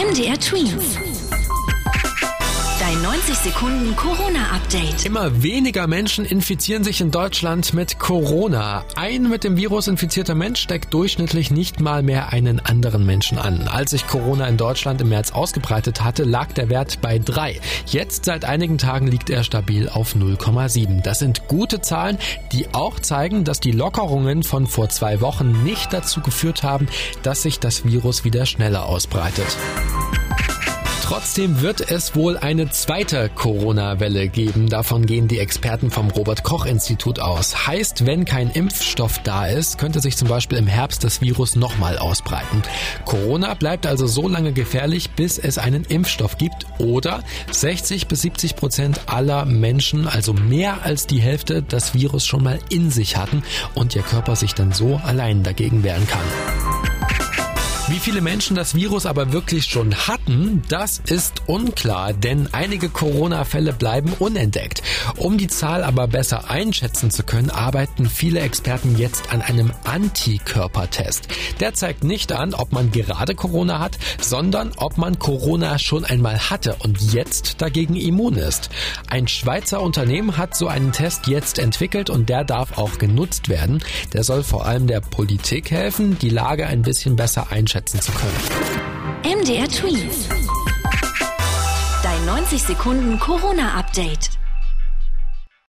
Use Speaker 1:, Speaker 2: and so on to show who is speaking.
Speaker 1: MDR Twins. Dein 90 Sekunden Corona-Update.
Speaker 2: Immer weniger Menschen infizieren sich in Deutschland mit Corona. Ein mit dem Virus infizierter Mensch steckt durchschnittlich nicht mal mehr einen anderen Menschen an. Als sich Corona in Deutschland im März ausgebreitet hatte, lag der Wert bei drei. Jetzt seit einigen Tagen liegt er stabil auf 0,7. Das sind gute Zahlen, die auch zeigen, dass die Lockerungen von vor zwei Wochen nicht dazu geführt haben, dass sich das Virus wieder schneller ausbreitet. Trotzdem wird es wohl eine zweite Corona-Welle geben. Davon gehen die Experten vom Robert-Koch-Institut aus. Heißt, wenn kein Impfstoff da ist, könnte sich zum Beispiel im Herbst das Virus nochmal ausbreiten. Corona bleibt also so lange gefährlich, bis es einen Impfstoff gibt oder 60 bis 70 Prozent aller Menschen, also mehr als die Hälfte, das Virus schon mal in sich hatten und ihr Körper sich dann so allein dagegen wehren kann. Wie viele Menschen das Virus aber wirklich schon hatten, das ist unklar, denn einige Corona-Fälle bleiben unentdeckt. Um die Zahl aber besser einschätzen zu können, arbeiten viele Experten jetzt an einem Antikörpertest. Der zeigt nicht an, ob man gerade Corona hat, sondern ob man Corona schon einmal hatte und jetzt dagegen immun ist. Ein Schweizer Unternehmen hat so einen Test jetzt entwickelt und der darf auch genutzt werden. Der soll vor allem der Politik helfen, die Lage ein bisschen besser einschätzen einschätzen zu können.
Speaker 1: MDR Tweet. Dein 90 Sekunden Corona-Update.